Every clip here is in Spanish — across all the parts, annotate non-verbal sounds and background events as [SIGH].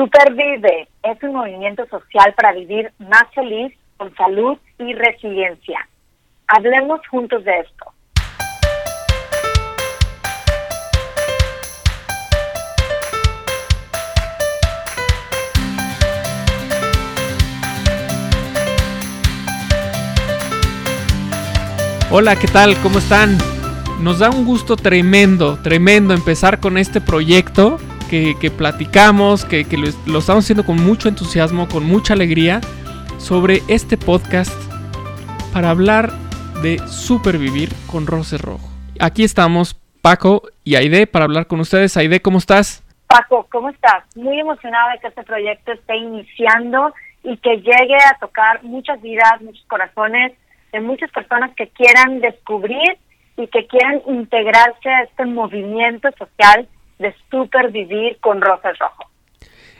Supervive es un movimiento social para vivir más feliz, con salud y resiliencia. Hablemos juntos de esto. Hola, ¿qué tal? ¿Cómo están? Nos da un gusto tremendo, tremendo empezar con este proyecto que, platicamos, que, lo, estamos haciendo con mucho entusiasmo, con mucha alegría, sobre este podcast para hablar de supervivir con Rose Rojo. Aquí estamos, Paco y Aide, para hablar con ustedes. Aide, ¿cómo estás? Paco, ¿cómo estás? Muy emocionada de que este proyecto esté iniciando y que llegue a tocar muchas vidas, muchos corazones de muchas personas que quieran descubrir y que quieran integrarse a este movimiento social de supervivir con Rosas Rojo.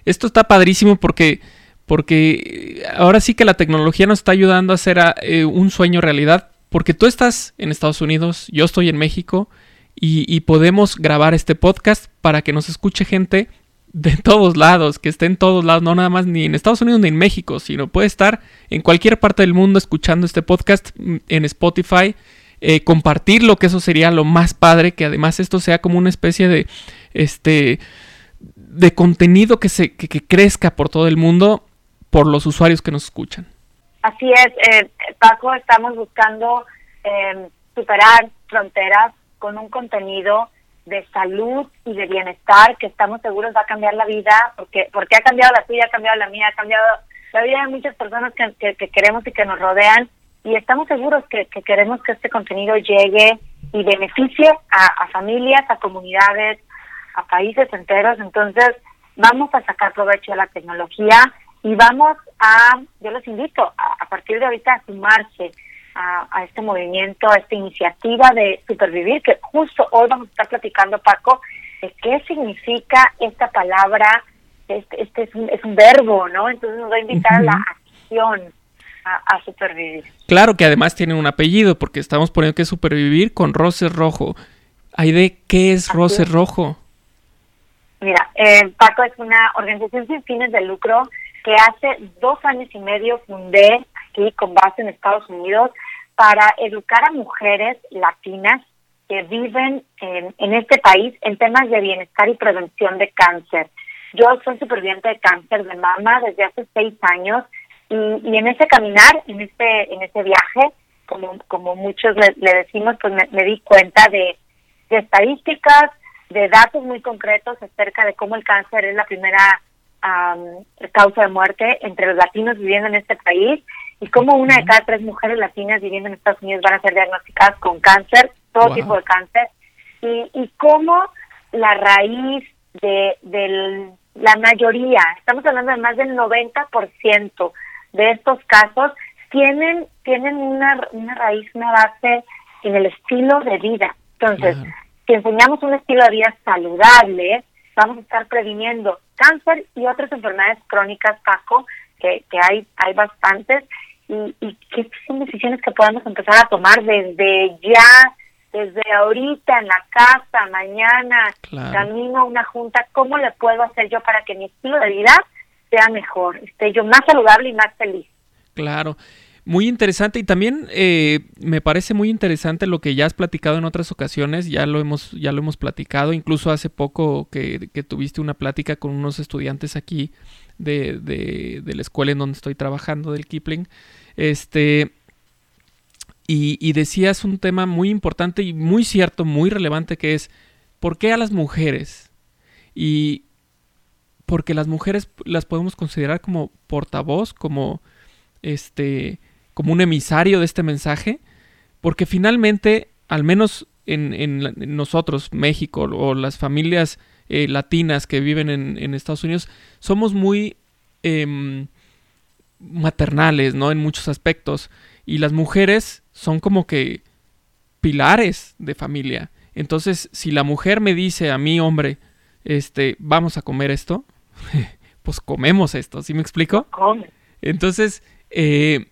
Esto está padrísimo porque, porque ahora sí que la tecnología nos está ayudando a hacer eh, un sueño realidad, porque tú estás en Estados Unidos, yo estoy en México y podemos grabar este podcast para que nos escuche gente de [LAUGHS] todos lados, que esté en todos lados, no nada más ni en Estados Unidos ni en México, sino puede estar en cualquier parte del mundo escuchando este podcast mm, en Spotify, eh, compartirlo, que eso sería lo más padre, que además esto sea como una especie de, este, de contenido que, se, que, crezca por todo el mundo por los usuarios que nos escuchan. Así es, eh, Paco, estamos buscando eh, superar fronteras con un contenido de salud y de bienestar que estamos seguros va a cambiar la vida, porque porque ha cambiado la tuya, ha cambiado la mía, ha cambiado la vida de muchas personas que, que, queremos y que nos rodean y estamos seguros que, que, queremos que este contenido llegue y beneficie a, a familias, a comunidades, a países enteros. Entonces, vamos a sacar provecho de la tecnología y vamos a, yo los invito a, a partir de ahorita a sumarse a, este movimiento, a esta iniciativa de supervivir, que justo hoy vamos a estar platicando, Paco, de qué significa esta palabra, este, este es, un, es un verbo, ¿no? Entonces nos va a invitar a la acción. A, supervivir. Claro que además tiene un apellido, porque estamos poniendo que es supervivir con Roce Rojo. Aide, ¿qué es Roce Rojo? Mira, eh, Paco es una organización sin fines de lucro que hace dos años y medio fundé aquí con base en Estados Unidos para educar a mujeres latinas que viven en, este país en temas de bienestar y prevención de cáncer. Yo soy superviviente de cáncer de mama desde hace seis años y, en ese caminar, en este, en ese viaje, como, como muchos le, decimos, pues me, di cuenta de estadísticas, de datos muy concretos acerca de cómo el cáncer es la primera causa de muerte entre los latinos viviendo en este país y como una de cada tres mujeres latinas viviendo en Estados Unidos van a ser diagnosticadas con cáncer, todo tipo de cáncer, y, y cómo la raíz de, de la mayoría, estamos hablando de más del 90% de estos casos, tienen, tienen una, una raíz, una base en el estilo de vida. Entonces, si enseñamos un estilo de vida saludable, vamos a estar previniendo cáncer y otras enfermedades crónicas, Paco, que, que hay, hay bastantes, y, y que son decisiones que podemos empezar a tomar desde ya, desde ahorita en la casa, mañana, camino a una junta, ¿cómo le puedo hacer yo para que mi estilo de vida sea mejor, esté yo más saludable y más feliz? Claro. Muy interesante y también eh, me parece muy interesante lo que ya has platicado en otras ocasiones, ya lo hemos, ya lo hemos platicado, incluso hace poco que, tuviste una plática con unos estudiantes aquí de, de, de, la escuela en donde estoy trabajando del Kipling, este, y, y decías un tema muy importante y muy cierto, muy relevante que es, ¿por qué a las mujeres? Y porque las mujeres las podemos considerar como portavoz, como este como un emisario de este mensaje, porque finalmente, al menos en, nosotros, México, o las familias eh, latinas que viven en, Estados Unidos, somos muy em, maternales, ¿no? En muchos aspectos. Y las mujeres son como que pilares de familia. Entonces, si la mujer me dice a mí, hombre, este, vamos a comer esto, [LAUGHS] pues comemos esto, ¿sí me explico? Entonces, eh,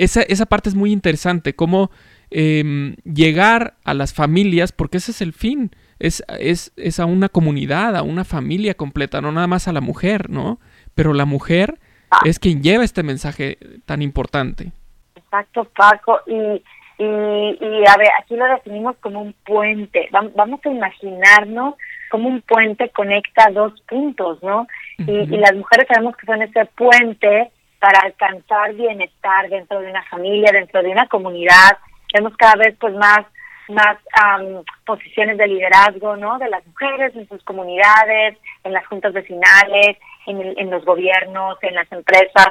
esa, esa parte es muy interesante, cómo em, llegar a las familias, porque ese es el fin. es, es, es a una comunidad, a una familia completa, no nada más a la mujer, ¿no? Pero la mujer ah. es quien lleva este mensaje tan importante. Exacto, Paco. Y, y, y, a ver, aquí lo definimos como un puente. Vamos a imaginarnos como un puente conecta dos puntos, ¿no? y, y, las mujeres sabemos que son ese puente para alcanzar bienestar dentro de una familia, dentro de una comunidad. Vemos cada vez pues más más posiciones de liderazgo, ¿no? De las mujeres en sus comunidades, en las juntas vecinales, en, en los gobiernos, en las empresas,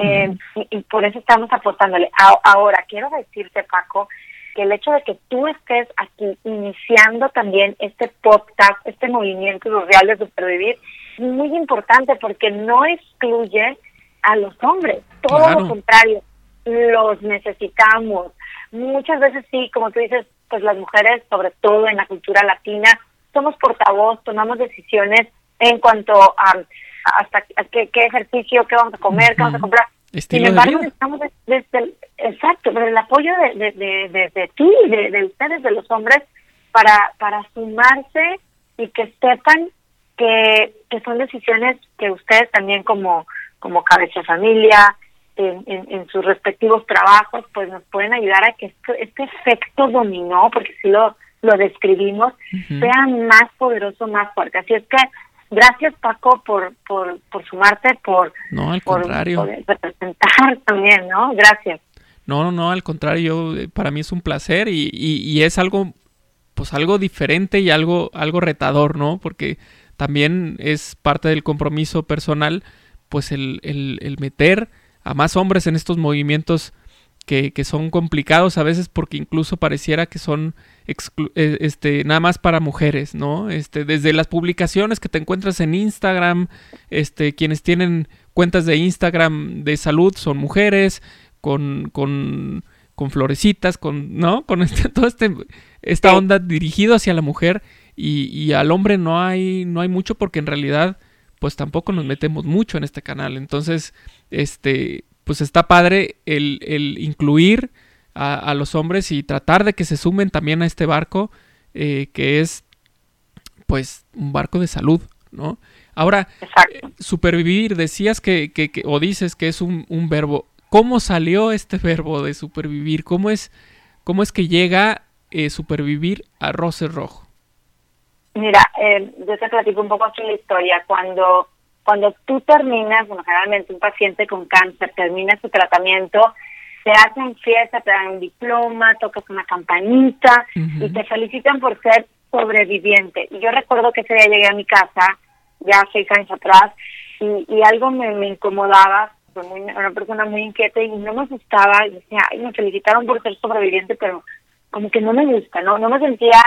eh, y, por eso estamos apostándole. ahora, quiero decirte, Paco, que el hecho de que tú estés aquí iniciando también este podcast, este movimiento social de supervivir, es muy importante porque no excluye a los hombres, todo lo contrario, los necesitamos. Muchas veces sí, como tú dices, pues las mujeres, sobre todo en la cultura latina, somos portavoz, tomamos decisiones en cuanto a hasta qué, ejercicio, qué vamos a comer, qué vamos a comprar. Sin embargo, estamos desde, el, exacto, desde el apoyo de, de, de, ti, de, de ustedes, de los hombres, para, para sumarse y que sepan que, que son decisiones que ustedes también como, como cabeza de familia, en, en, sus respectivos trabajos, pues nos pueden ayudar a que este, este efecto dominó, porque si lo, lo describimos, sea más poderoso, más fuerte. Así es que gracias Paco por, por, por sumarte, por, no, al contrario. representar [LAUGHS] también, ¿no? Gracias. No, no, no, al contrario, eh, para mí es un placer y, y, es algo, pues algo diferente y algo, algo retador, ¿no? Porque también es parte del compromiso personal, pues el, el, el meter a más hombres en estos movimientos que, que, son complicados a veces porque incluso pareciera que son eh, este, nada más para mujeres, ¿no? Este, desde las publicaciones que te encuentras en Instagram, este, quienes tienen cuentas de Instagram de salud son mujeres, con, con, con florecitas, con, ¿no? [LAUGHS] Con este, todo este, esta onda dirigido hacia la mujer y, y al hombre no hay, no hay mucho porque en realidad pues tampoco nos metemos mucho en este canal. Entonces, este, pues está padre el, el incluir a, los hombres y tratar de que se sumen también a este barco, eh, que es, pues, un barco de salud, ¿no? Ahora, eh, supervivir, decías que, que, o dices que es un, un, verbo. ¿Cómo salió este [LAUGHS] verbo de supervivir? ¿Cómo es, cómo es que llega eh, supervivir a Roce Rojo? Mira, eh, yo te platico un poco aquí la historia. Cuando, cuando tú terminas, bueno, generalmente un paciente con cáncer termina su tratamiento, te hacen fiesta, te dan un diploma, tocas una campanita y te felicitan por ser sobreviviente. Y yo recuerdo que ese día llegué a mi casa, ya seis años atrás, y, y algo me, me incomodaba, soy muy, una persona muy inquieta y no me gustaba, y decía, ay, me felicitaron por ser sobreviviente, pero como que no me gusta, ¿no? No me sentía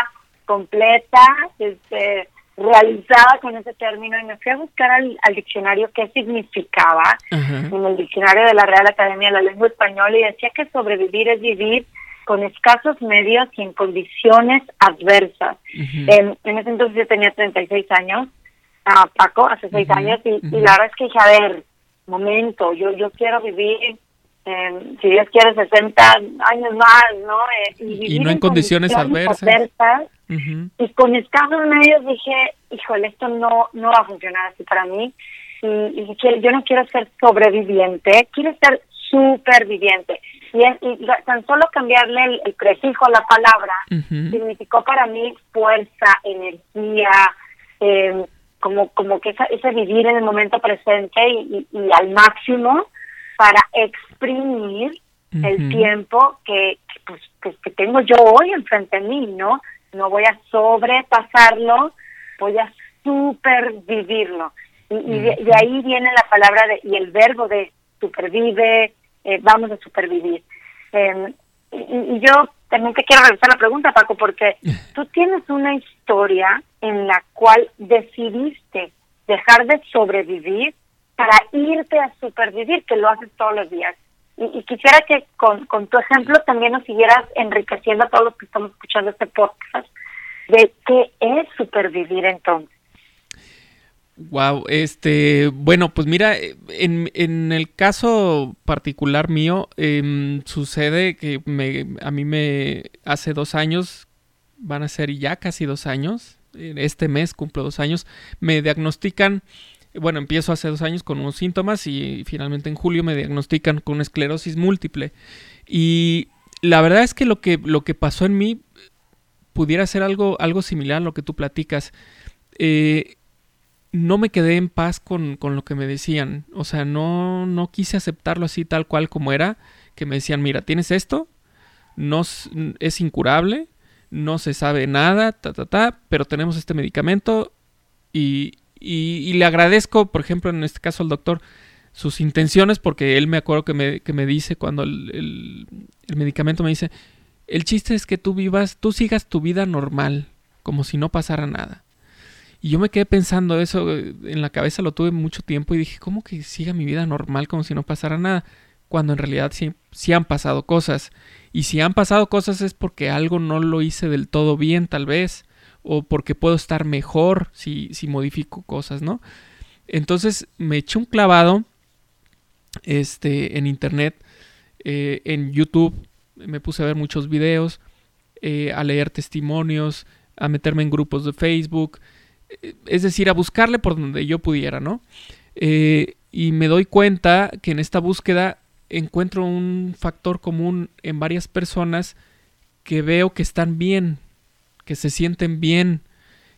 completa, este, realizada con ese término y me fui a buscar al, diccionario qué significaba en el diccionario de la Real Academia de la Lengua Española y decía que sobrevivir es vivir con escasos medios y en condiciones adversas. en, ese entonces yo tenía 36 años, a Paco, hace seis años, y, y, la verdad es que dije, a ver, momento, yo, yo quiero vivir eh, si Dios quiere, 60 años más, ¿no? Eh, y, no en condiciones, adversas. Y con escasos medios dije, híjole, esto no, no va a funcionar así para mí. Y, y yo no quiero ser sobreviviente, quiero ser superviviente. Y, y tan solo cambiarle el, prefijo a la palabra significó para mí fuerza, energía, eh, como, como que esa, ese vivir en el momento presente y, y al máximo para exprimir el tiempo que, pues, que, tengo yo hoy enfrente de mí, ¿no? No voy a sobrepasarlo, voy a supervivirlo. Y, y de, ahí viene la palabra de, y el verbo de supervive, eh, vamos a supervivir. Em, y, yo también te quiero realizar la pregunta, Paco, porque tú [LAUGHS] tienes una historia en la cual decidiste dejar de sobrevivir para irte a supervivir, que lo haces todos los días. Y, quisiera que con, con tu ejemplo también nos siguieras enriqueciendo a todos los que estamos escuchando este podcast de qué es supervivir entonces. Wow, este, bueno, pues mira, en, en el caso particular mío, em, sucede que me, a mí me, hace dos años, van a ser ya casi dos años, este mes cumplo dos años, me diagnostican, bueno, empiezo hace dos años con unos síntomas y finalmente en julio me diagnostican con esclerosis múltiple. Y la verdad es que lo que, lo que pasó en mí pudiera ser algo, algo similar a lo que tú platicas. Eh, no me quedé en paz con, con, lo que me decían. O sea, no, no quise aceptarlo así tal cual como era. Que me decían, mira, tienes esto, no es incurable, no se sabe nada, ta, ta, ta, pero tenemos este medicamento y, y, le agradezco, por ejemplo, en este caso al doctor, sus intenciones, porque él me acuerdo que me, que me dice cuando el, el medicamento me dice, el chiste es que tú vivas, tú sigas tu vida normal, como si no pasara nada. Y yo me quedé pensando eso, eh, en la cabeza lo tuve mucho tiempo y dije, ¿cómo que siga mi vida normal como si no pasara nada? Cuando en realidad sí, sí han pasado cosas. Y si han pasado cosas es porque algo no lo hice del todo bien, tal vez. O porque puedo estar mejor si, si modifico cosas, ¿no? Entonces me eché un clavado este, en internet, eh, en YouTube. Me puse a ver muchos videos, eh, a leer testimonios, a meterme en grupos de Facebook es decir, a buscarle por donde yo pudiera, ¿no? Eh, y me doy cuenta que en esta búsqueda encuentro un factor común en varias personas que veo que están bien, que se sienten bien,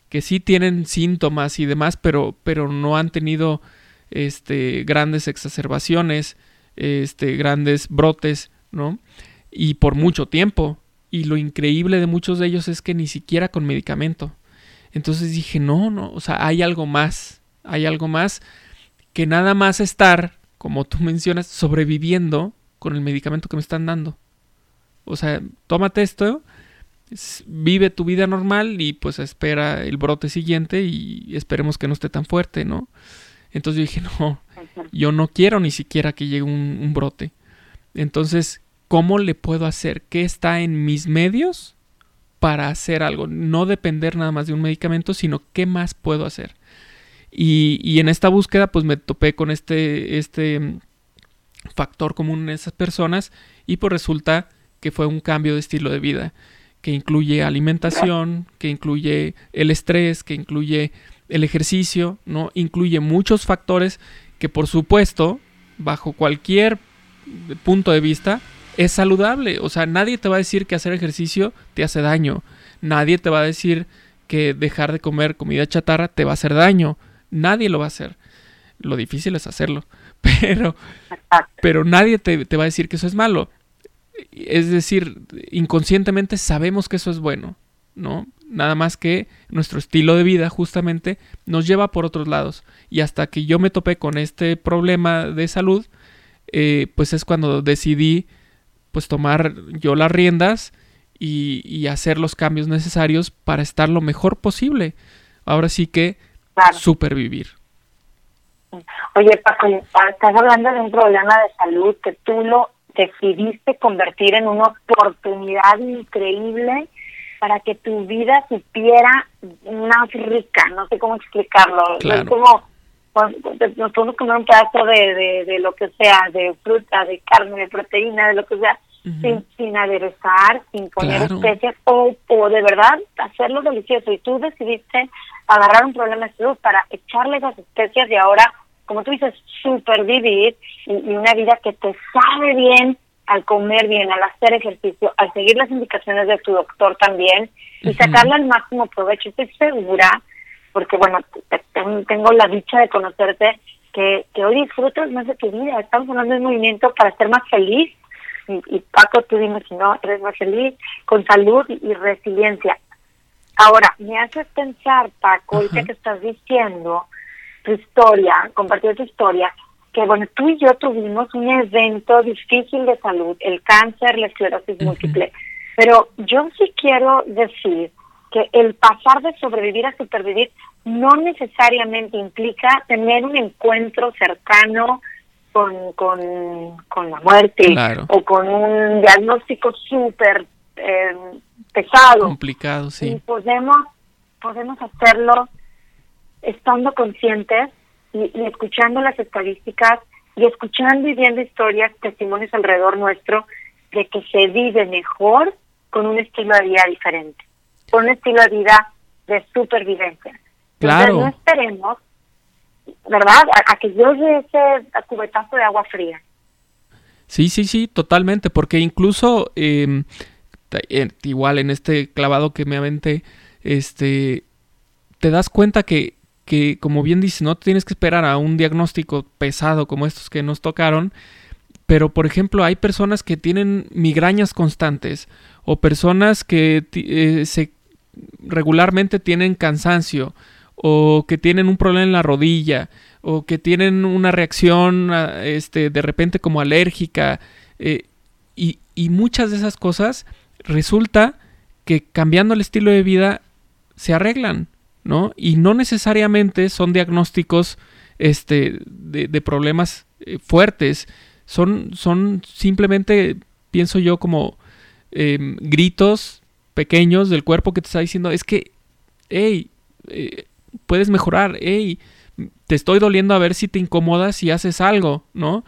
que sí tienen síntomas y demás, pero, pero no han tenido este, grandes exacerbaciones, este, grandes brotes, ¿no? Y por mucho tiempo. Y lo increíble de muchos de ellos es que ni siquiera con medicamento. Entonces dije, no, no, o sea, hay algo más, hay algo más que nada más estar, como tú mencionas, sobreviviendo con el medicamento que me están dando. O sea, tómate esto, vive tu vida normal y pues espera el brote siguiente y esperemos que no esté tan fuerte, ¿no? Entonces yo dije, [LAUGHS] no, yo no quiero ni siquiera que llegue un, un brote. Entonces, ¿cómo le puedo hacer? ¿Qué está en mis medios para hacer algo, no depender nada más de un medicamento, sino qué más puedo hacer. Y, en esta búsqueda pues me topé con este, este mm, factor común en esas personas y pues resulta que fue un cambio de estilo de vida que incluye alimentación, que incluye el estrés, que incluye el ejercicio, ¿no? Incluye muchos factores que por supuesto, bajo cualquier punto de vista, es saludable. O sea, nadie te va a decir que hacer ejercicio te hace daño. Nadie te va a decir que dejar de comer comida chatarra te va a hacer daño. Nadie lo va a hacer. Lo difícil es hacerlo. [LAUGHS] Pero, pero nadie te, te va a decir que eso es malo. Es decir, inconscientemente sabemos que eso es bueno, ¿no? Nada más que nuestro estilo de vida justamente nos lleva por otros lados. Y hasta que yo me topé con este problema de salud, eh, pues es cuando decidí pues tomar yo las riendas y, hacer los cambios necesarios para estar lo mejor posible. Ahora sí que supervivir. Oye, Paco, estás hablando de un problema de salud que tú lo decidiste convertir en una oportunidad increíble para que tu vida supiera más rica, no sé cómo explicarlo. Es como nos podemos comer un pedazo de, de, lo que sea, de fruta, de carne, de proteína, de lo que sea, sin, sin aderezar, sin poner especias, o, o de verdad hacerlo delicioso. Y tú decidiste agarrar un problema de salud para echarle esas especias y ahora, como tú dices, supervivir y, y una vida que te sabe bien al comer bien, al hacer ejercicio, al seguir las indicaciones de tu doctor también y sacarle al máximo provecho. Estoy segura porque bueno, tengo la dicha de conocerte, que, que hoy disfrutas más de tu vida. Estamos hablando de movimiento para ser más feliz. Y, Paco, tú dime si no, eres más feliz, con salud y, resiliencia. Ahora, me haces pensar, Paco, ya que estás diciendo tu historia, compartir tu historia, que bueno, tú y yo tuvimos un evento difícil de salud, el cáncer, la esclerosis múltiple, pero yo sí quiero decir que el pasar de sobrevivir a supervivir no necesariamente implica tener un encuentro cercano con, con, la muerte o con un diagnóstico súper eh, pesado. Complicado, sí. Y podemos, podemos hacerlo estando conscientes y, y escuchando las estadísticas y escuchando y viendo historias, testimonios alrededor nuestro de que se vive mejor con un estilo de vida diferente, con un estilo de vida de supervivencia. Claro. no esperemos, ¿verdad? A, que llegue ese cubetazo de agua fría. Sí, sí, sí, totalmente, porque incluso eh, igual en este clavado que me aventé, este, te das cuenta que, que, como bien dices, no tienes que esperar a un diagnóstico pesado como estos que nos tocaron, pero por ejemplo hay personas que tienen migrañas constantes o personas que eh, se regularmente tienen cansancio o que tienen un problema en la rodilla o que tienen una reacción este, de repente como alérgica eh, y, y, muchas de esas cosas resulta que cambiando el estilo de vida se arreglan, ¿no? Y no necesariamente son diagnósticos este, de, problemas eh, fuertes, son, son simplemente, pienso yo, como em, gritos pequeños del cuerpo que te está diciendo, es que, hey, eh, puedes mejorar, hey, te estoy doliendo a ver si te incomodas y haces algo, ¿no?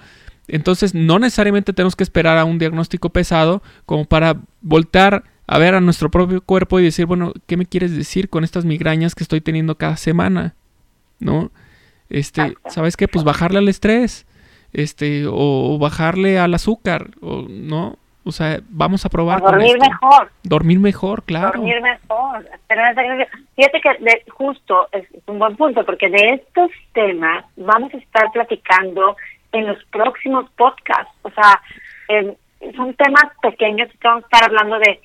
Entonces no necesariamente tenemos que esperar a un diagnóstico pesado como para voltar a ver a nuestro propio cuerpo y decir, bueno, ¿qué me quieres decir con estas migrañas que estoy teniendo cada semana? ¿No? Este, ¿sabes qué? Pues bajarle al estrés, este, o, bajarle al azúcar, o no, o sea, vamos a probar. dormir mejor. Dormir mejor, claro. Dormir mejor. fíjate que justo es un buen punto, porque de estos temas vamos a estar platicando en los próximos podcasts. O sea, son temas pequeños que vamos a estar hablando de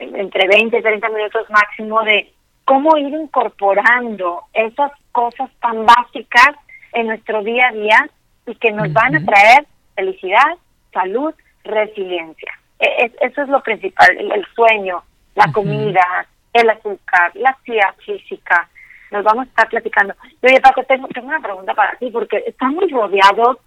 entre 20 y 30 minutos máximo de cómo ir incorporando esas cosas tan básicas en nuestro día a día y que nos van a traer felicidad, salud, resiliencia. E, eso es lo principal, el, sueño, la comida, el azúcar, la actividad física. Nos vamos a estar platicando. oye, Paco, tengo, tengo una pregunta para ti, porque estamos rodeados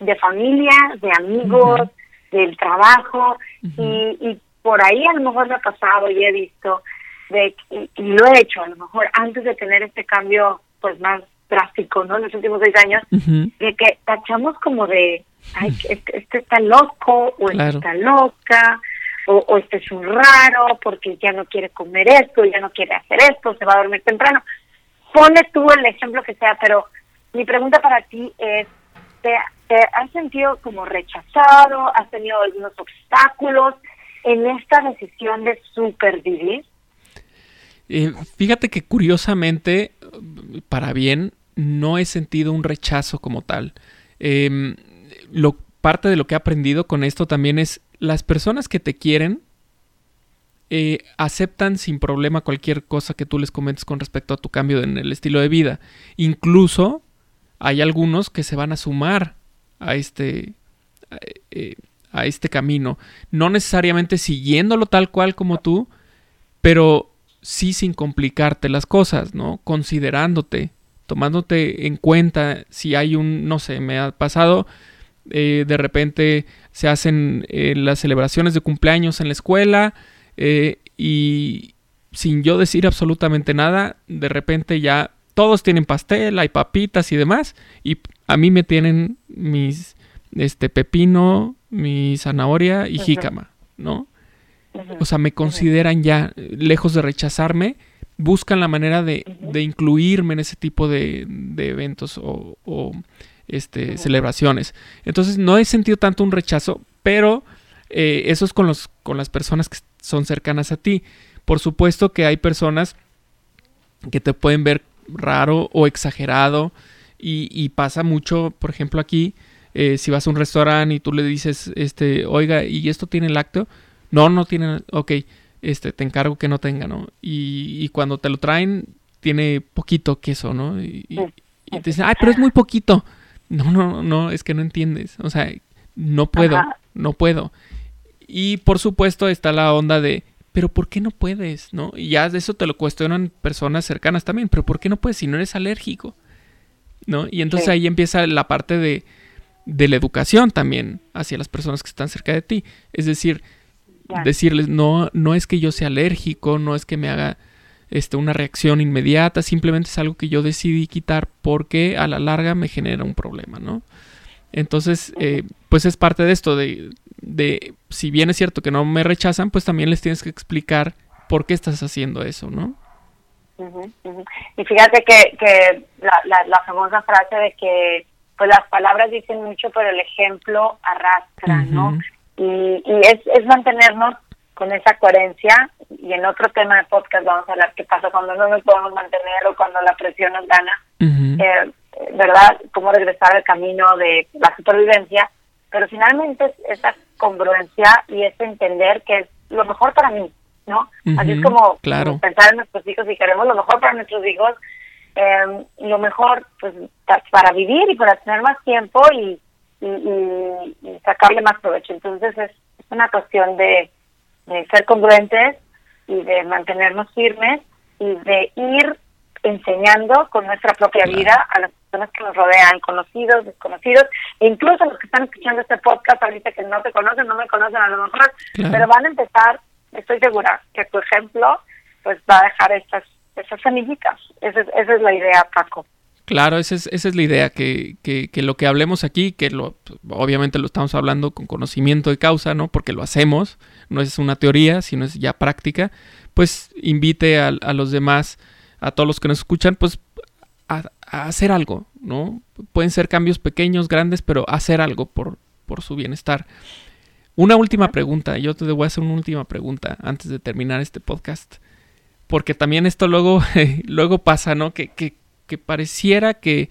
de familia, de amigos, del trabajo, y, y por ahí a lo mejor me ha pasado y he visto, de, y, lo he hecho a lo mejor antes de tener este cambio pues más drástico, ¿no? En los últimos seis años, de que tachamos como de, ay, este, este está loco, o este está loca, o, o, este es un raro, porque ya no quiere comer esto, ya no quiere hacer esto, se va a dormir temprano. Pone tú el ejemplo que sea, pero mi pregunta para ti es, ¿te, has sentido como rechazado? ¿Has tenido algunos obstáculos en esta decisión de supervivir? Eh, fíjate que curiosamente, para bien, no he sentido un rechazo como tal. Em, parte de lo que he aprendido con esto también es las personas que te quieren eh, aceptan sin problema cualquier cosa que tú les comentes con respecto a tu cambio en el estilo de vida. Incluso hay algunos que se van a sumar a este, eh, a este camino. No necesariamente siguiéndolo tal cual como tú, pero sí sin complicarte las cosas, ¿no? Considerándote, tomándote en cuenta si hay un, no sé, me ha pasado, eh, de repente se hacen eh, las celebraciones de cumpleaños en la escuela eh, y sin yo decir absolutamente nada, de repente ya todos tienen pastel, hay papitas y demás, y a mí me tienen mis, este, pepino, mi zanahoria y jícama, ¿no? O sea, me consideran ya, lejos de rechazarme, buscan la manera de, de incluirme en ese tipo de, de eventos o, o este, celebraciones. Entonces, no he sentido tanto un rechazo, pero eh, eso es con, los, con las personas que son cercanas a ti. Por supuesto que hay personas que te pueden ver raro o exagerado y, y pasa mucho, por ejemplo, aquí, eh, si vas a un restaurante y tú le dices, este, oiga, ¿y esto tiene lácteo? No, no tiene, ok, este, te encargo que no tenga, ¿no? Y, y cuando te lo traen, tiene poquito queso, ¿no? Y, te dicen, ay, pero es muy poquito. No, no, no, es que no entiendes. O sea, no puedo, no puedo. Y por supuesto está la onda de, pero ¿por qué no puedes? ¿No? Y ya de eso te lo cuestionan personas cercanas también, pero ¿por qué no puedes si no eres alérgico? ¿No? Y entonces ahí empieza la parte de, de la educación también hacia las personas que están cerca de ti. Es decir, decirles, no, no es que yo sea alérgico, no es que me haga este, una reacción inmediata, simplemente es algo que yo decidí quitar porque a la larga me genera un problema, ¿no? Entonces, eh, pues es parte de esto, de, de, si bien es cierto que no me rechazan, pues también les tienes que explicar por qué estás haciendo eso, ¿no? Y fíjate que, que la, la, famosa frase de que pues las palabras dicen mucho, pero el ejemplo arrastra, ¿no? Y, y es, es mantenernos con esa coherencia. Y en otro tema de podcast vamos a hablar qué pasa cuando no nos podemos mantener o cuando la presión nos gana, eh, ¿verdad? Cómo regresar al camino de la supervivencia, pero finalmente es esa congruencia y ese entender que es lo mejor para mí, ¿no? Así es como, pensar en nuestros hijos y queremos lo mejor para nuestros hijos, eh, lo mejor pues para vivir y para tener más tiempo y, y, sacarle más provecho. Entonces es, una cuestión de, ser congruentes y de mantenernos firmes y de ir enseñando con nuestra propia vida a las personas que nos rodean, conocidos, desconocidos, e incluso los que están escuchando este podcast ahorita que no te conocen, no me conocen a lo mejor, pero van a empezar estoy segura que tu ejemplo pues va a dejar estas, esas semillitas. Esa es, la idea, Paco. Claro, esa es, la idea, que, que, lo que hablemos aquí, que lo, obviamente lo estamos hablando con conocimiento de causa, ¿no? Porque lo hacemos, no es una teoría, sino es ya práctica, pues invite a, los demás, a todos los que nos escuchan, pues a, a, hacer algo, ¿no? Pueden ser cambios pequeños, grandes, pero hacer algo por, por su bienestar. Una última pregunta, yo te voy a hacer una última pregunta antes de terminar este podcast. Porque también esto luego, [LAUGHS] luego pasa, ¿no? Que, que, que pareciera que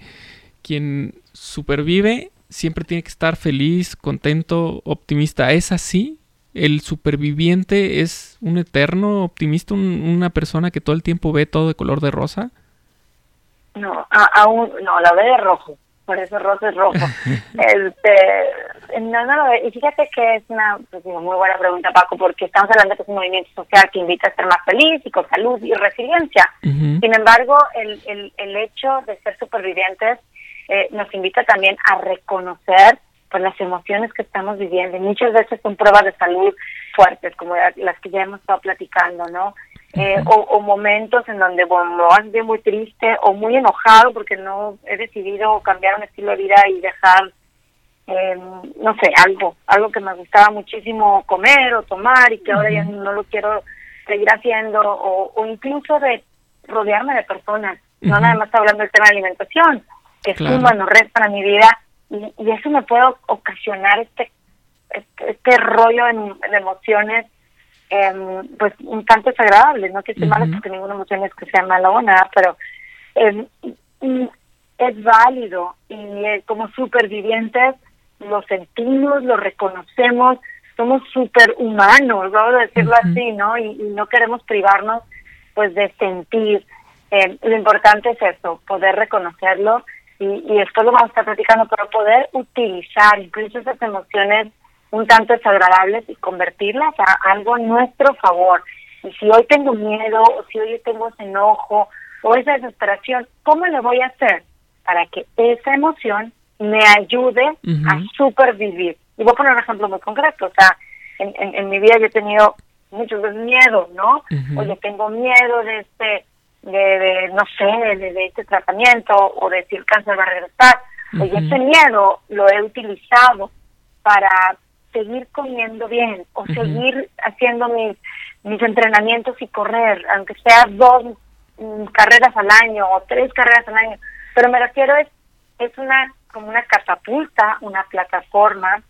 quien supervive siempre tiene que estar feliz, contento, optimista. ¿Es así? ¿El superviviente es un eterno optimista, una persona que todo el tiempo ve todo de color de rosa? No, aún no, la ve de rojo por eso rosa es rojo. [LAUGHS] este, no, no, y fíjate que es una pues, muy buena pregunta, Paco, porque estamos hablando que es un movimiento social que invita a ser más feliz y con salud y resiliencia. Sin embargo, el, el, el hecho de ser supervivientes eh, nos invita también a reconocer pues las emociones que estamos viviendo. Y muchas veces son pruebas de salud fuertes, como las que ya hemos estado platicando, ¿no? Eh, o, momentos en donde bueno, me muy triste o muy enojado porque no he decidido cambiar un estilo de vida y dejar, eh, no sé, algo, algo que me gustaba muchísimo comer o tomar y que ahora ya no lo quiero seguir haciendo o, incluso de rodearme de personas. No nada más hablando del tema de alimentación, que es un bueno red para mi vida y, y, eso me puede ocasionar este, este, este rollo de emociones eh, pues un tanto desagradable, no que esté malo porque ninguna emoción es que sea mala o nada, pero eh, es válido y eh, como supervivientes lo sentimos, lo reconocemos, somos superhumanos, vamos a decirlo así, ¿no? Y, no queremos privarnos pues de sentir. Eh, lo importante es eso, poder reconocerlo y, y después lo vamos a estar platicando, pero poder utilizar incluso esas emociones un tanto desagradables y convertirlas a algo a nuestro favor. Y si hoy tengo miedo, o si hoy tengo ese enojo, o esa desesperación, ¿cómo le voy a hacer para que esa emoción me ayude a supervivir? Y voy a poner un ejemplo muy concreto, o sea, en, en, mi vida yo he tenido muchos veces miedo, ¿no? O yo tengo miedo de este, de, no sé, de, este tratamiento, o de si el cáncer va a regresar. Oye, ese miedo lo he utilizado para seguir comiendo bien o seguir haciendo mis, mis entrenamientos y correr, aunque sea dos mm, carreras al año o tres carreras al año. Pero me refiero es, es una como una catapulta, una plataforma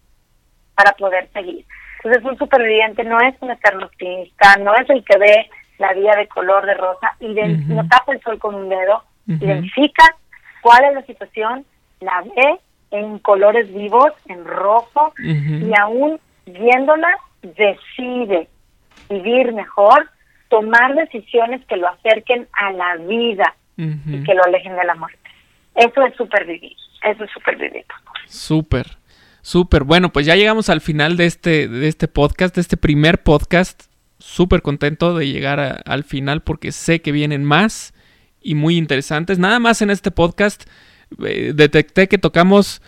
para poder seguir. Entonces un superviviente no es un eterno optimista, no es el que ve la vida de color de rosa y no tapa el sol con un dedo, identifica cuál es la situación, la ve en colores vivos, en rojo, y aún viéndola decide vivir mejor, tomar decisiones que lo acerquen a la vida y que lo alejen de la muerte. Eso es supervivir, eso es supervivir. Súper, súper. Bueno, pues ya llegamos al final de este, de este podcast, de este primer podcast. Súper contento de llegar al final porque sé que vienen más y muy interesantes. Nada más en este podcast eh, detecté que tocamos,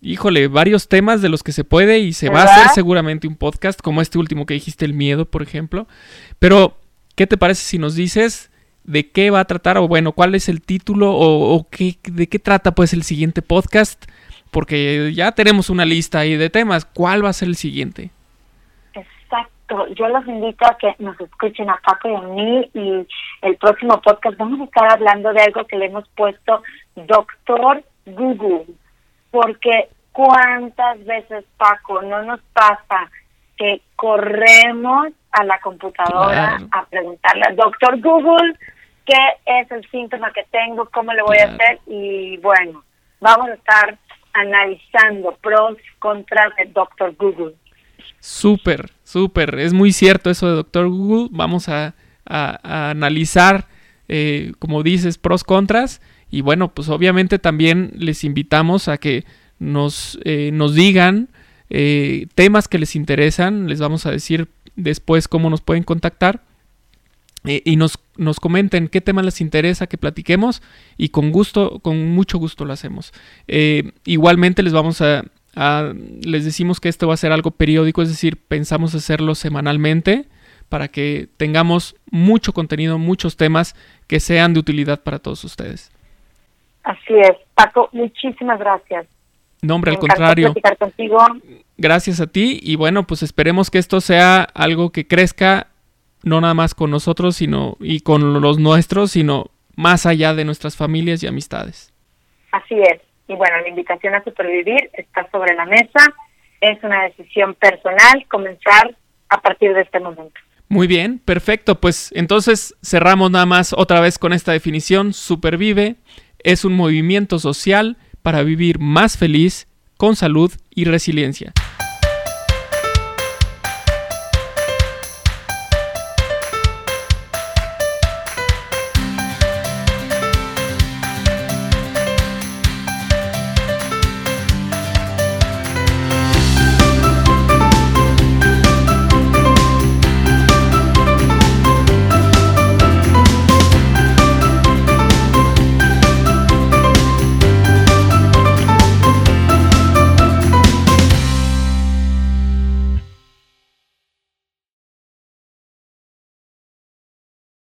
híjole, varios temas de los que se puede y se va a hacer seguramente un podcast, como este último que dijiste, el miedo, por ejemplo. Pero, ¿qué te parece si nos dices de qué va a tratar o bueno, cuál es el título o, qué, de qué trata pues el siguiente podcast? Porque ya tenemos una lista ahí de temas. ¿Cuál va a ser el siguiente? Yo los invito a que nos escuchen a Paco y a mí y el próximo podcast vamos a estar hablando de algo que le hemos puesto Doctor Google, porque cuántas veces Paco no nos pasa que corremos a la computadora a preguntarle Doctor Google qué es el síntoma que tengo, cómo le voy a hacer y bueno, vamos a estar analizando pros, contras de Doctor Google. Súper, súper. Es muy cierto eso de Doctor Google. Vamos a, analizar, eh, como dices, pros, contras. Y bueno, pues obviamente también les invitamos a que nos, eh, digan eh, temas que les interesan. Les vamos a decir después cómo nos pueden contactar. y nos, nos comenten qué temas les interesa que platiquemos. Y con gusto, con mucho gusto lo hacemos. igualmente les vamos a, les decimos que esto va a ser algo periódico, es decir, pensamos hacerlo semanalmente para que tengamos mucho contenido, muchos temas que sean de utilidad para todos ustedes. Así es. Paco, muchísimas gracias. No, hombre, al contrario. Gracias a ti y bueno, pues esperemos que esto sea algo que crezca no nada más con nosotros, sino y con los nuestros, sino más allá de nuestras familias y amistades. Así es. Y bueno, la invitación a supervivir está sobre la mesa. Es una decisión personal comenzar a partir de este momento. Muy bien, perfecto. Pues entonces cerramos nada más otra vez con esta definición. Supervive es un movimiento social para vivir más feliz, con salud y resiliencia.